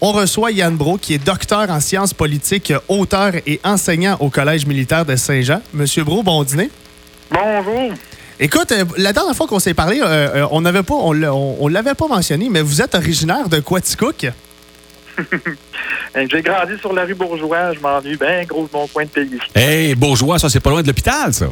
On reçoit Yann Bro, qui est docteur en sciences politiques, auteur et enseignant au Collège militaire de Saint-Jean. Monsieur Bro, bon dîner. Bonjour. Écoute, euh, la dernière fois qu'on s'est parlé, euh, euh, on n'avait pas, on, l'a- on- on l'avait pas mentionné, mais vous êtes originaire de Quaticook. J'ai grandi sur la rue Bourgeois. Je m'ennuie bien gros de mon coin de pays. Hey, bourgeois, ça, c'est pas loin de l'hôpital, ça.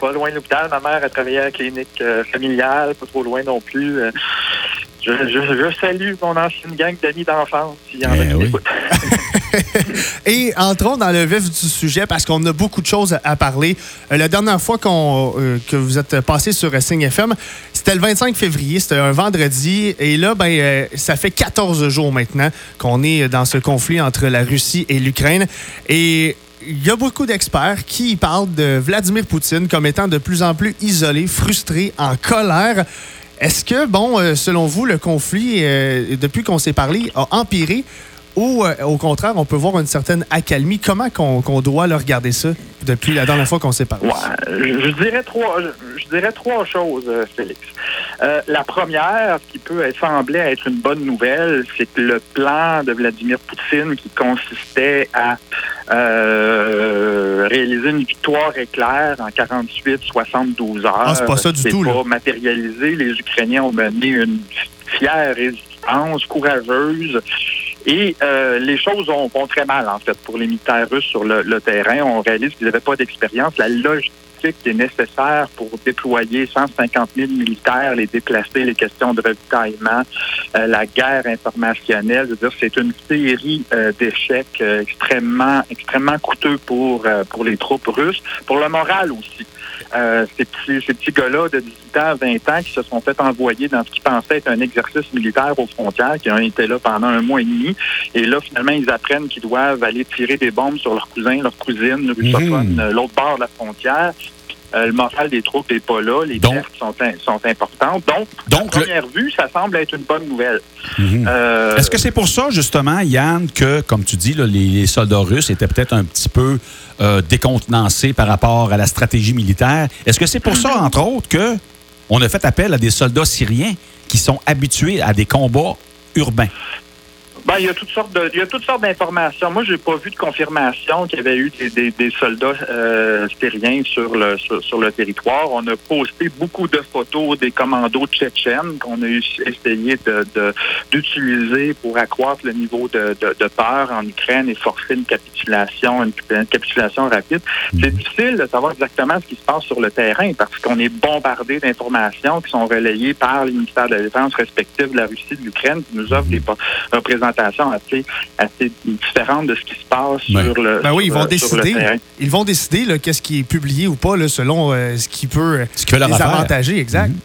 Pas loin de l'hôpital. Ma mère a travaillé à la clinique euh, familiale, pas trop loin non plus. Euh, je, je- je salue mon ancienne gang d'amis d'enfance. s'il y en a Eh oui. Et entrons dans le vif du sujet parce qu'on a beaucoup de choses à parler. Euh, la dernière fois euh, que vous êtes passé sur Signe FM, c'était le 25 février, c'était un vendredi. Et là, ben, euh, ça fait 14 jours maintenant qu'on est dans ce conflit entre la Russie et l'Ukraine. Et il y a beaucoup d'experts qui parlent de Vladimir Poutine comme étant de plus en plus isolé, frustré, en colère. Est-ce que, bon, euh, selon vous, le conflit, euh, depuis qu'on s'est parlé, a empiré ou euh, au contraire, on peut voir une certaine accalmie? Comment qu'on doit le regarder ça depuis la dernière fois qu'on s'est parlé? Je, dirais trois, je, dirais trois choses, Félix. La première, qui peut sembler être une bonne nouvelle, c'est que le plan de Vladimir Poutine, qui consistait à euh, réaliser une victoire éclair en 48-72 heures, Ah, c'est pas ça du tout, là. pas matérialisé. Les Ukrainiens ont mené une fière résistance, courageuse. Et euh, les choses ont, vont très mal, en fait, pour les militaires russes sur le, le terrain. On réalise qu'ils n'avaient pas d'expérience. La logistique qui est nécessaire pour déployer 150 000 militaires, les déplacer, les questions de ravitaillement, euh, la guerre informationnelle, c'est une série euh, d'échecs euh, extrêmement, extrêmement coûteux pour, pour les troupes russes, pour le moral aussi. Euh, ces petits, ces petits gars-là de 18 ans, 20 ans qui se sont fait envoyer dans ce qu'ils pensaient être un exercice militaire aux frontières, qui ont été là pendant un mois et demi. Et là, finalement, ils apprennent qu'ils doivent aller tirer des bombes sur leurs cousins, leurs cousines russophones, Mhm. euh, l'autre bord de la frontière. Euh, le moral des troupes n'est pas là. Les Donc- pertes sont, in- sont importantes. Donc, Donc, à le- première vue, ça semble être une bonne nouvelle. Mhm. Euh, Est-ce que c'est pour ça, justement, Yann, que, comme tu dis, là, les, les soldats russes étaient peut-être un petit peu euh, décontenancés par rapport à la stratégie militaire? Est-ce que c'est pour ça, entre autres, que on a fait appel à des soldats syriens qui sont habitués à des combats urbains? Ben, il y a toutes sortes de, il y a toutes sortes d'informations. Moi, j'ai pas vu de confirmation qu'il y avait eu des, des, des soldats euh, syriens sur le sur, sur le territoire. On a posté beaucoup de photos des commandos tchétchènes qu'on a eu, essayé de de- d'utiliser pour accroître le niveau de, de, de peur en Ukraine et forcer une capitulation, une, une capitulation rapide. C'est difficile de savoir exactement ce qui se passe sur le terrain parce qu'on est bombardé d'informations qui sont relayées par les ministères de la Défense respectifs de la Russie et de l'Ukraine qui nous offrent des po- assez, assez différentes de ce qui se passe Ouais. sur le Ben oui, ils vont sur décider. Ils vont décider là, qu'est-ce qui est publié ou pas là, selon euh, ce qui peut euh, Ce qui leur les avantager, exact. Mhm.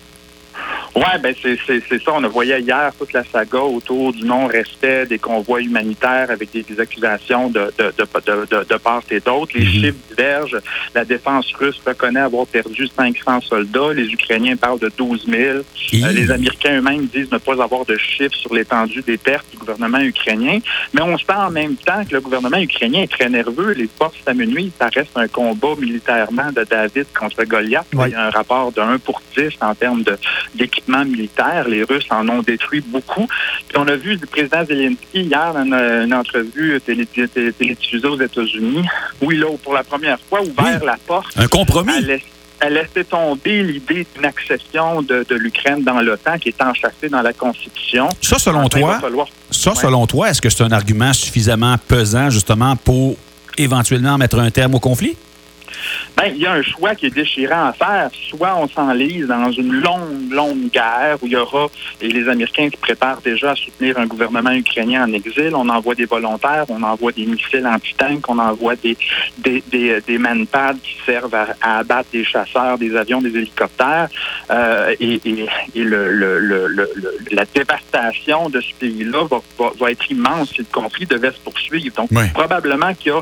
Ouais, ben c'est c'est c'est ça. On a voyé hier toute la saga autour du non-respect des convois humanitaires avec des, des accusations de de, de, de, de, part et d'autre. Les Mhm. chiffres divergent. La défense russe reconnaît avoir perdu 500 soldats. Les Ukrainiens parlent de 12 000. Et- Euh, les Américains eux-mêmes disent ne pas avoir de chiffres sur l'étendue des pertes du gouvernement ukrainien. Mais on sent en même temps que le gouvernement ukrainien est très nerveux. Les forces s'amenuisent. Ça reste un combat militairement de David contre Goliath. Ouais. Il y a un rapport de 1 pour 10 en termes de- militaire. Les Russes en ont détruit beaucoup. Puis on a vu le président Zelensky hier dans une, une entrevue télé- télé- télédiffusée aux États-Unis où il a, pour la première fois, ouvert Oui. la porte Un compromis? à laisser, tomber l'idée d'une accession de, de l'Ukraine dans l'OTAN qui est enchâssée dans la Constitution. Ça, selon Enfin, toi, falloir- ça, Ouais. selon toi, est-ce que c'est un argument suffisamment pesant, justement, pour éventuellement mettre un terme au conflit? Ben, il y a un choix qui est déchirant à faire. Soit on s'enlise dans une longue, longue guerre où il y aura, et les Américains qui préparent déjà à soutenir un gouvernement ukrainien en exil, on envoie des volontaires, on envoie des missiles anti-tanks, on envoie des, des, des, des manpads qui servent à, à abattre des chasseurs, des avions, des hélicoptères, euh, et, et, et le, le, le, la dévastation de ce pays-là va, va, va être immense si le conflit devait se poursuivre. Donc, probablement qu'il y a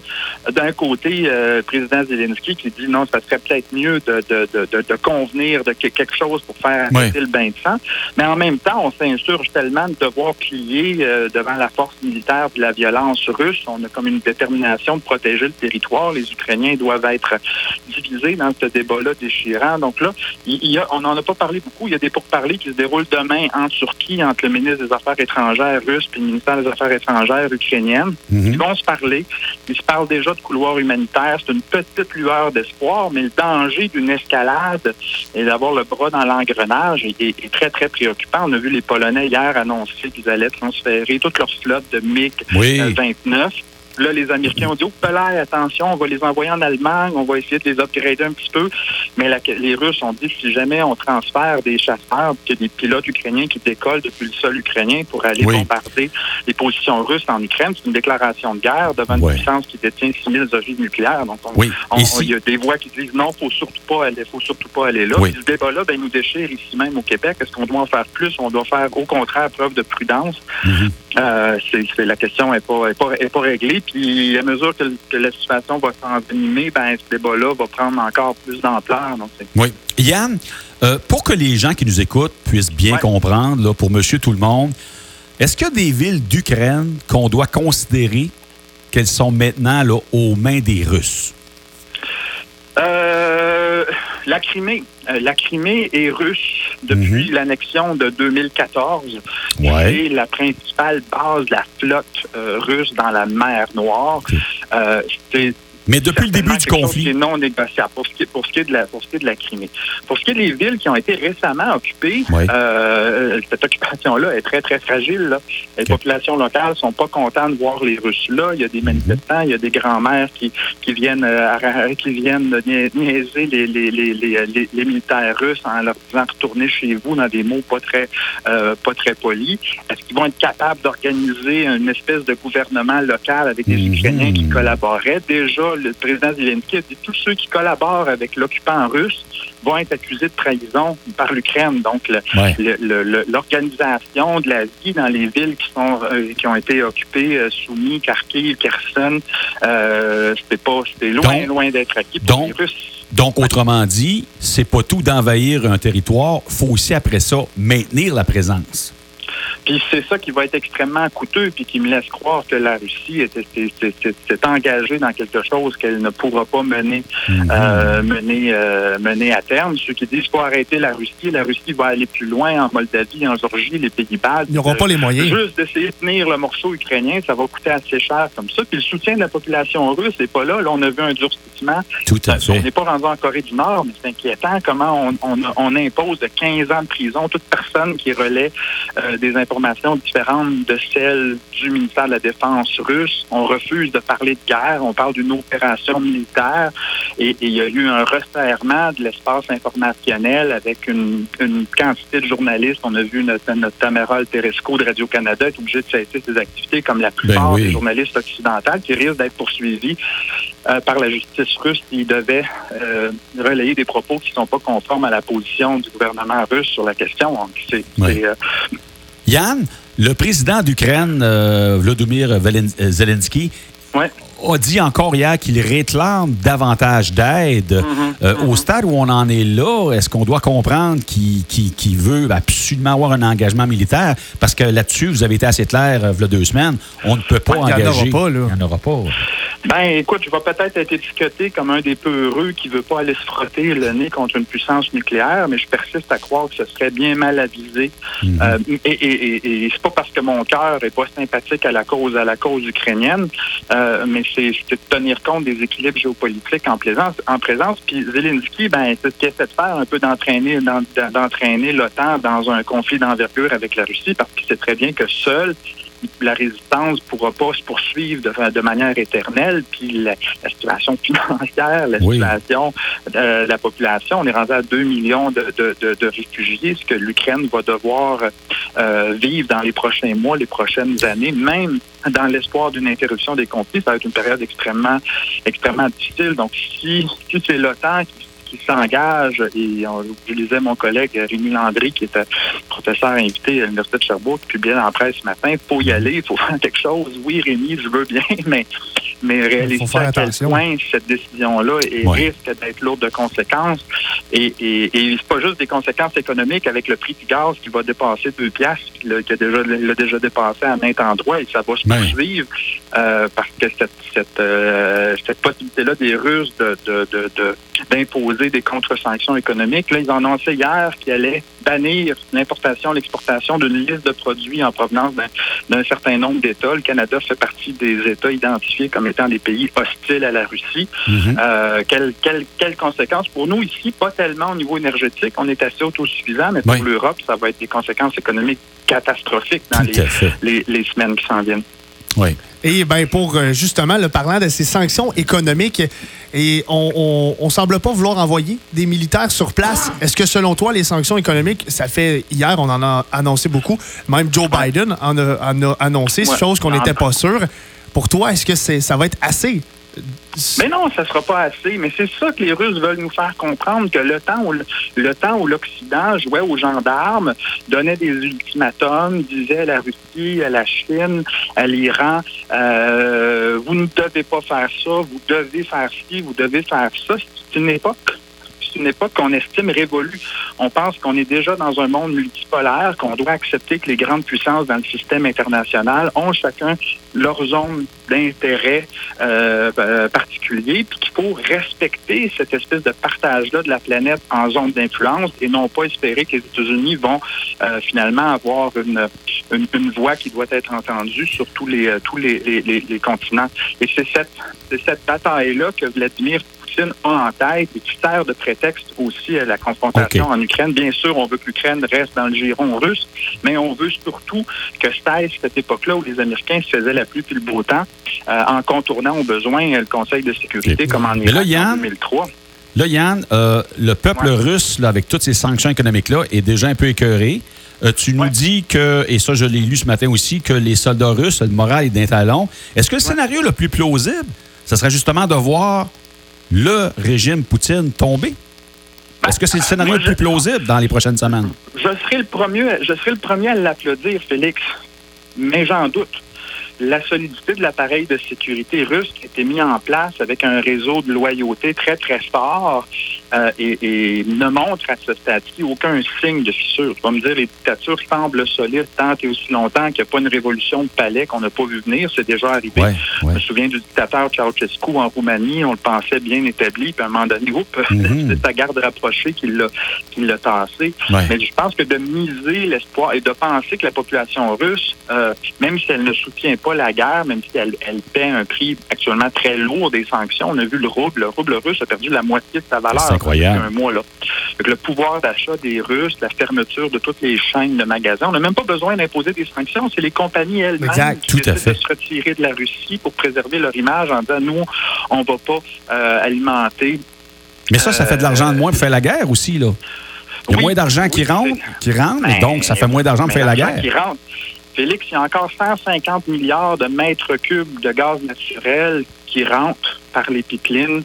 d'un côté euh, le président Zelensky qui dit non, ça serait peut-être mieux de, de, de, de, convenir de quelque chose pour faire arrêter le bain de sang. Mais en même temps, on s'insurge tellement de devoir plier euh, devant la force militaire de la violence russe. On a comme une détermination de protéger le territoire. Les Ukrainiens doivent être divisés dans ce débat-là déchirant. Donc là, il y a, on n'en a pas parlé beaucoup. Il y a des pourparlers qui se déroulent demain en Turquie entre le ministre des Affaires étrangères russe et le ministère des Affaires étrangères ukrainienne. Mhm. Ils vont se parler. Ils se parlent déjà de couloirs humanitaires. C'est une petite lueur d'espoir, mais le danger d'une escalade et d'avoir le bras dans l'engrenage est, très, très préoccupant. On a vu les Polonais hier annoncer qu'ils allaient transférer toute leur flotte de MiG-29 Là, les Américains ont dit, oh, attention, on va les envoyer en Allemagne, on va essayer de les upgrader un petit peu. Mais les Russes ont dit, si jamais on transfère des chasseurs, qu'il y a des pilotes ukrainiens qui décollent depuis le sol ukrainien pour aller bombarder les positions russes en Ukraine, c'est une déclaration de guerre devant une puissance qui détient 6 000 ogives nucléaires. Donc, il y a des voix qui disent, non, faut surtout pas aller, faut surtout pas aller là. ce débat-là, ben, nous déchire ici même au Québec. Est-ce qu'on doit en faire plus? On doit faire, au contraire, preuve de prudence. Mm-hmm. Euh, c'est, la question n'est pas, est pas, est pas réglée. Puis à mesure que, la situation va s'envenimer, ben, ce débat-là va prendre encore plus d'ampleur. oui. Yann, euh, pour que les gens qui nous écoutent puissent bien comprendre, là, pour monsieur tout le monde, est-ce qu'il y a des villes d'Ukraine qu'on doit considérer qu'elles sont maintenant là, aux mains des Russes? La Crimée. Euh, la Crimée est russe depuis mhm. l'annexion de 2014. C'est la principale base de la flotte euh, russe dans la mer Noire. Euh, mais depuis le début du conflit. C'est non négociable pour ce, qui, pour, ce qui est de la, pour ce qui est de la Crimée. Pour ce qui est des villes qui ont été récemment occupées, euh, cette occupation-là est très, très fragile. Les populations locales sont pas contentes de voir les Russes là. Il y a des manifestants, il y a des grands-mères qui, qui viennent euh, qui viennent niaiser les, les, les, les, les militaires russes en leur disant retourner chez vous dans des mots pas très euh, pas très polis. Est-ce qu'ils vont être capables d'organiser une espèce de gouvernement local avec des mhm. Ukrainiens qui collaboraient? Déjà, le président Zelensky a dit tous ceux qui collaborent avec l'occupant russe vont être accusés de trahison par l'Ukraine. Donc, l'organisation de la vie dans les villes qui sont euh, qui ont été occupées, euh, soumis, Kharkiv, Kherson, euh, c'était pas, c'était loin, loin d'être acquis pour les Russes. Donc, autrement dit, c'est pas tout d'envahir un territoire, faut aussi après ça maintenir la présence. Puis c'est ça qui va être extrêmement coûteux, puis qui me laisse croire que la Russie s'est engagée dans quelque chose qu'elle ne pourra pas mener, mhm. euh, mener, euh, mener à terme. Ceux qui disent qu'il faut arrêter la Russie, la Russie va aller plus loin en Moldavie, en Georgie, les Pays-Bas. Ils n'auront pas les moyens. Juste d'essayer de tenir le morceau ukrainien, ça va coûter assez cher comme ça. Puis le soutien de la population russe n'est pas là. Là, on a vu un durcissement. Tout à fait. On n'est pas rendu en Corée du Nord, mais c'est inquiétant comment on, on, impose de 15 ans de prison toute personne qui relaie euh, des informations différentes de celles du ministère de la Défense russe. On refuse de parler de guerre, on parle d'une opération militaire et, il y a eu un resserrement de l'espace informationnel avec une, quantité de journalistes. On a vu notre, notre Tameral Teresco de Radio-Canada être obligé de cesser ses activités comme la plupart ben des journalistes occidentaux qui risquent d'être poursuivis euh, par la justice russe s'ils devaient euh, relayer des propos qui ne sont pas conformes à la position du gouvernement russe sur la question. C'est, euh, Yann, le président d'Ukraine, euh, Vladimir Zelensky, a dit encore hier qu'il réclame davantage d'aide. Mm-hmm. Euh, au mm-hmm. stade où on en est là, est-ce qu'on doit comprendre qu'il veut absolument avoir un engagement militaire? Parce que là-dessus, vous avez été assez clair euh, il y a deux semaines, on ne peut pas engager. Il n'y en aura pas. Là. Il n'y en aura pas. Ben, écoute, je vais peut-être être étiqueté comme un des peu heureux qui veut pas aller se frotter le nez contre une puissance nucléaire, mais je persiste à croire que ce serait bien mal avisé. Mhm. euh, et et, et, c'est pas parce que mon cœur est pas sympathique à la cause à la cause ukrainienne, euh, mais c'est de tenir compte des équilibres géopolitiques en présence. En présence. Puis Zelensky, ben, c'est ce qu'il essaie de faire, un peu d'entraîner d'entraîner l'OTAN dans un conflit d'envergure avec la Russie, parce qu'il sait très bien que seul la résistance ne pourra pas se poursuivre de, de manière éternelle, puis la, situation financière, la situation de la population, on est rendu à 2 millions de, de, de réfugiés, ce que l'Ukraine va devoir euh, vivre dans les prochains mois, les prochaines années, même dans l'espoir d'une interruption des conflits, ça va être une période extrêmement, extrêmement difficile. Donc, si, si c'est l'OTAN qui qui s'engage, et je lisais mon collègue Rémi Landry, qui était professeur invité à l'Université de Sherbrooke, qui publiait dans la presse ce matin, il faut y aller, il faut faire quelque chose. Oui, Rémi, je veux bien, mais mais réaliser à quel point cette décision-là Ouais. risque d'être lourde de conséquences. Et, et, et c'est pas juste des conséquences économiques avec le prix du gaz qui va dépasser 2 piastres, qui a déjà, l'a déjà dépassé à maintes endroits et ça va se Ouais. poursuivre euh, parce que cette, cette, euh, cette possibilité-là des Russes de, de, de, de- d'imposer des contre-sanctions économiques, là, ils ont annoncé hier qu'ils allaient bannir l'importation, l'exportation d'une liste de produits en provenance d'un certain nombre d'États. Le Canada fait partie des États identifiés comme étant des pays hostiles à la Russie. Mhm. Euh, quelles, quelles, quelles conséquences pour nous ici? Pas tellement au niveau énergétique, on est assez autosuffisant, mais pour Oui. l'Europe, ça va être des conséquences économiques catastrophiques dans les, fait. les, les semaines qui s'en viennent. Oui. Et ben pour euh, justement le parlant de ces sanctions économiques, et on, on, on semble pas vouloir envoyer des militaires sur place. Est-ce que selon toi les sanctions économiques, ça fait hier on en a annoncé beaucoup, même Joe Biden en a, en a annoncé, Ouais. chose qu'on n'était pas sûr. Pour toi, est-ce que c'est ça va être assez? Mais non, ça sera pas assez. Mais c'est ça que les Russes veulent nous faire comprendre que le temps où le temps où l'Occident jouait aux gendarmes, donnait des ultimatums, disait à la Russie, à la Chine, à l'Iran, euh, vous ne devez pas faire ça, vous devez faire ci, vous devez faire ça. C'est une époque. C'est une époque qu'on estime révolue. On pense qu'on est déjà dans un monde multipolaire, qu'on doit accepter que les grandes puissances dans le système international ont chacun leur zone d'intérêt euh, euh, particulier, puis qu'il faut respecter cette espèce de partage-là de la planète en zone d'influence et non pas espérer que les États-Unis vont euh, finalement avoir une, une, une voix qui doit être entendue sur tous les, euh, tous les, les, les- continents. Et c'est cette, cette bataille-là que Vladimir Poutine a en tête et qui sert de prétexte aussi à la confrontation en Ukraine. Bien sûr, on veut que l'Ukraine reste dans le giron russe, mais on veut surtout que cesse cette époque-là où les Américains se faisaient la pluie puis le beau temps euh, en contournant au besoin le Conseil de sécurité comme en Mais là, Irak Yann, en 2003. Là, Yann, euh, le peuple Ouais. russe, là, avec toutes ces sanctions économiques-là, est déjà un peu écœuré. Euh, tu nous Ouais. dis que, et ça je l'ai lu ce matin aussi, que les soldats russes, le moral est d'un talon. Est-ce que le scénario le plus plausible, ce serait justement de voir le régime Poutine tomber? Est-ce que c'est le scénario le plus plausible dans les prochaines semaines? Je serai le premier, je serai le premier à l'applaudir, Félix, mais j'en doute. La solidité de l'appareil de sécurité russe qui a été mis en place avec un réseau de loyauté très, très fort euh, et, et ne montre à ce stade-ci aucun signe de fissure. Tu vas me dire, les dictatures semblent solides tant et aussi longtemps qu'il n'y a pas une révolution de palais qu'on n'a pas vu venir. C'est déjà arrivé. Ouais, Je ouais. me souviens du dictateur Ceausescu en Roumanie. On le pensait bien établi. Puis à un moment donné, oups, Mhm. c'est sa garde rapprochée qui l'a qui l'a tassé. Ouais. Mais je pense que de miser l'espoir et de penser que la population russe, euh, même si elle ne soutient pas la guerre, même si elle, elle paie un prix actuellement très lourd des sanctions, on a vu le rouble. Le rouble russe a perdu la moitié de sa valeur incroyable. un mois. Là. Que le pouvoir d'achat des Russes, la fermeture de toutes les chaînes de magasins, on n'a même pas besoin d'imposer des sanctions. C'est les compagnies elles-mêmes qui décident de se retirer de la Russie pour préserver leur image en disant, nous, on va pas euh, alimenter Mais ça, ça fait de l'argent de moins pour faire la guerre aussi, là. Il y a Oui, moins d'argent oui, qui rentre, qui rentre, donc ça fait moins d'argent pour faire la guerre. Qui rentre. Félix, il y a encore 150 milliards de mètres cubes de gaz naturel qui rentrent par les pipelines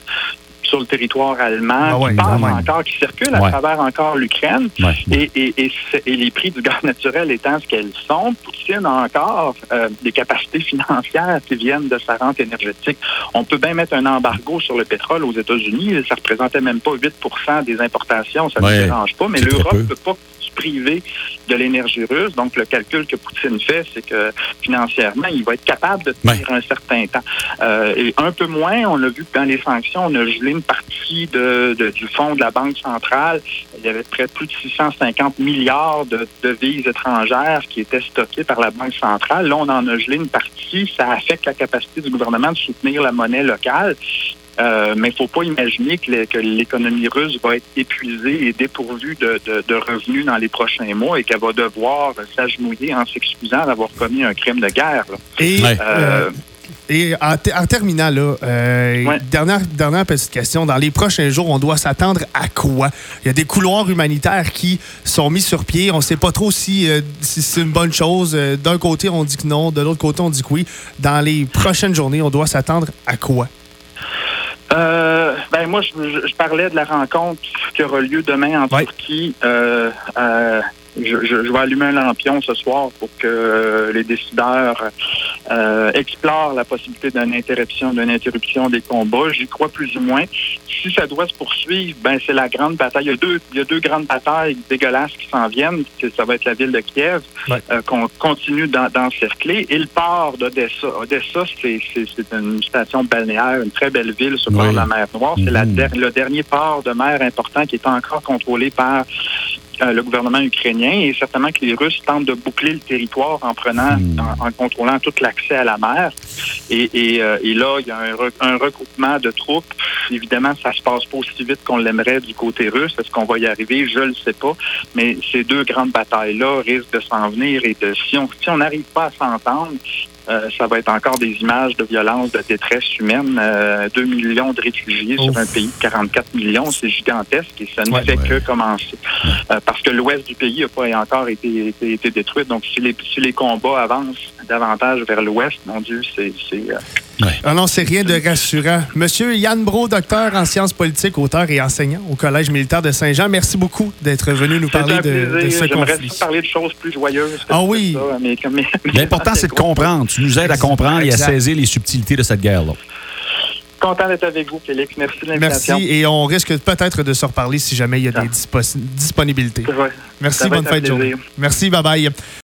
sur le territoire allemand, Ah ouais, qui même. encore, qui circulent à travers encore l'Ukraine. Ouais. Et, et, et, c'est- et les prix du gaz naturel étant ce qu'elles sont, Poutine a encore euh, des capacités financières qui viennent de sa rente énergétique. On peut bien mettre un embargo sur le pétrole aux États-Unis. Ça représentait même pas 8% des importations. Ça ne dérange pas. Mais l'Europe ne peut pas se priver de l'énergie russe. Donc, le calcul que Poutine fait, c'est que financièrement, il va être capable de tenir un certain temps. Euh, et un peu moins, on l'a vu que dans les sanctions, on a gelé une partie de, de- du fonds de la Banque centrale. Il y avait près de plus de 650 milliards de devises étrangères qui étaient stockées par la Banque centrale. Là, on en a gelé une partie. Ça affecte la capacité du gouvernement de soutenir la monnaie locale. Euh, mais il ne faut pas imaginer que l'é- que l'économie russe va être épuisée et dépourvue de, de- de revenus dans les prochains mois et qu'elle va devoir s'agenouiller en s'excusant d'avoir commis un crime de guerre. là. Et, Ouais. euh, et en, te- en terminant, là, euh, Ouais. dernière, dernière petite question. Dans les prochains jours, on doit s'attendre à quoi? Il y a des couloirs humanitaires qui sont mis sur pied. On ne sait pas trop si, euh, si c'est une bonne chose. Euh, D'un côté, on dit que non. De l'autre côté, on dit que oui. Dans les prochaines journées, on doit s'attendre à quoi? Euh, ben moi, je, je- parlais de la rencontre qui aura lieu demain en Ouais. Turquie. Euh, euh, je, je- je vais allumer un lampion ce soir pour que euh, les décideurs euh, explore la possibilité d'une interruption, d'une interruption des combats. J'y crois plus ou moins. Si ça doit se poursuivre, ben c'est la grande bataille. Il y a deux, il y a deux grandes batailles dégueulasses qui s'en viennent. Ça va être la ville de Kiev Ouais. euh, qu'on continue d'en- d'encercler et le port d'Odessa. Odessa, c'est c'est- une station balnéaire, une très belle ville sur le bord de la mer Noire. C'est Mhm. der- le dernier port de mer important qui est encore contrôlé par euh, le gouvernement ukrainien et certainement que les Russes tentent de boucler le territoire en prenant, Hmm. en, en contrôlant tout l'accès à la mer. Et, et, euh, et là, il y a un, re- un regroupement de troupes. Évidemment, ça se passe pas aussi vite qu'on l'aimerait du côté russe. Est-ce qu'on va y arriver? Je le sais pas. Mais ces deux grandes batailles-là risquent de s'en venir et de, si on si on n'arrive pas à s'entendre, euh, ça va être encore des images de violence, de détresse humaine. Euh, 2 millions de réfugiés Ouf. sur un pays de 44 millions, c'est gigantesque et ça ne Ouais. fait Ouais. que commencer. Euh, parce que l'ouest du pays n'a pas encore été, été, été détruit. Donc, si les, si les combats avancent davantage vers l'ouest, mon Dieu, c'est... euh, Ah non, c'est rien de rassurant. Monsieur Yann Bro, docteur en sciences politiques, auteur et enseignant au Collège militaire de Saint-Jean, merci beaucoup d'être venu nous parler de, de ce J'aimerais conflit. parler de choses plus joyeuses. Ah oui. mais- mais- L'important, c'est de comprendre. Tu nous aides à comprendre et à saisir les subtilités de cette guerre-là. Content d'être avec vous, Félix. Merci de l'invitation. Merci et on risque peut-être de se reparler si jamais il y a des Ah. dispo- disponibilités. Ouais. Merci, bonne fête de journée. Merci, bye bye.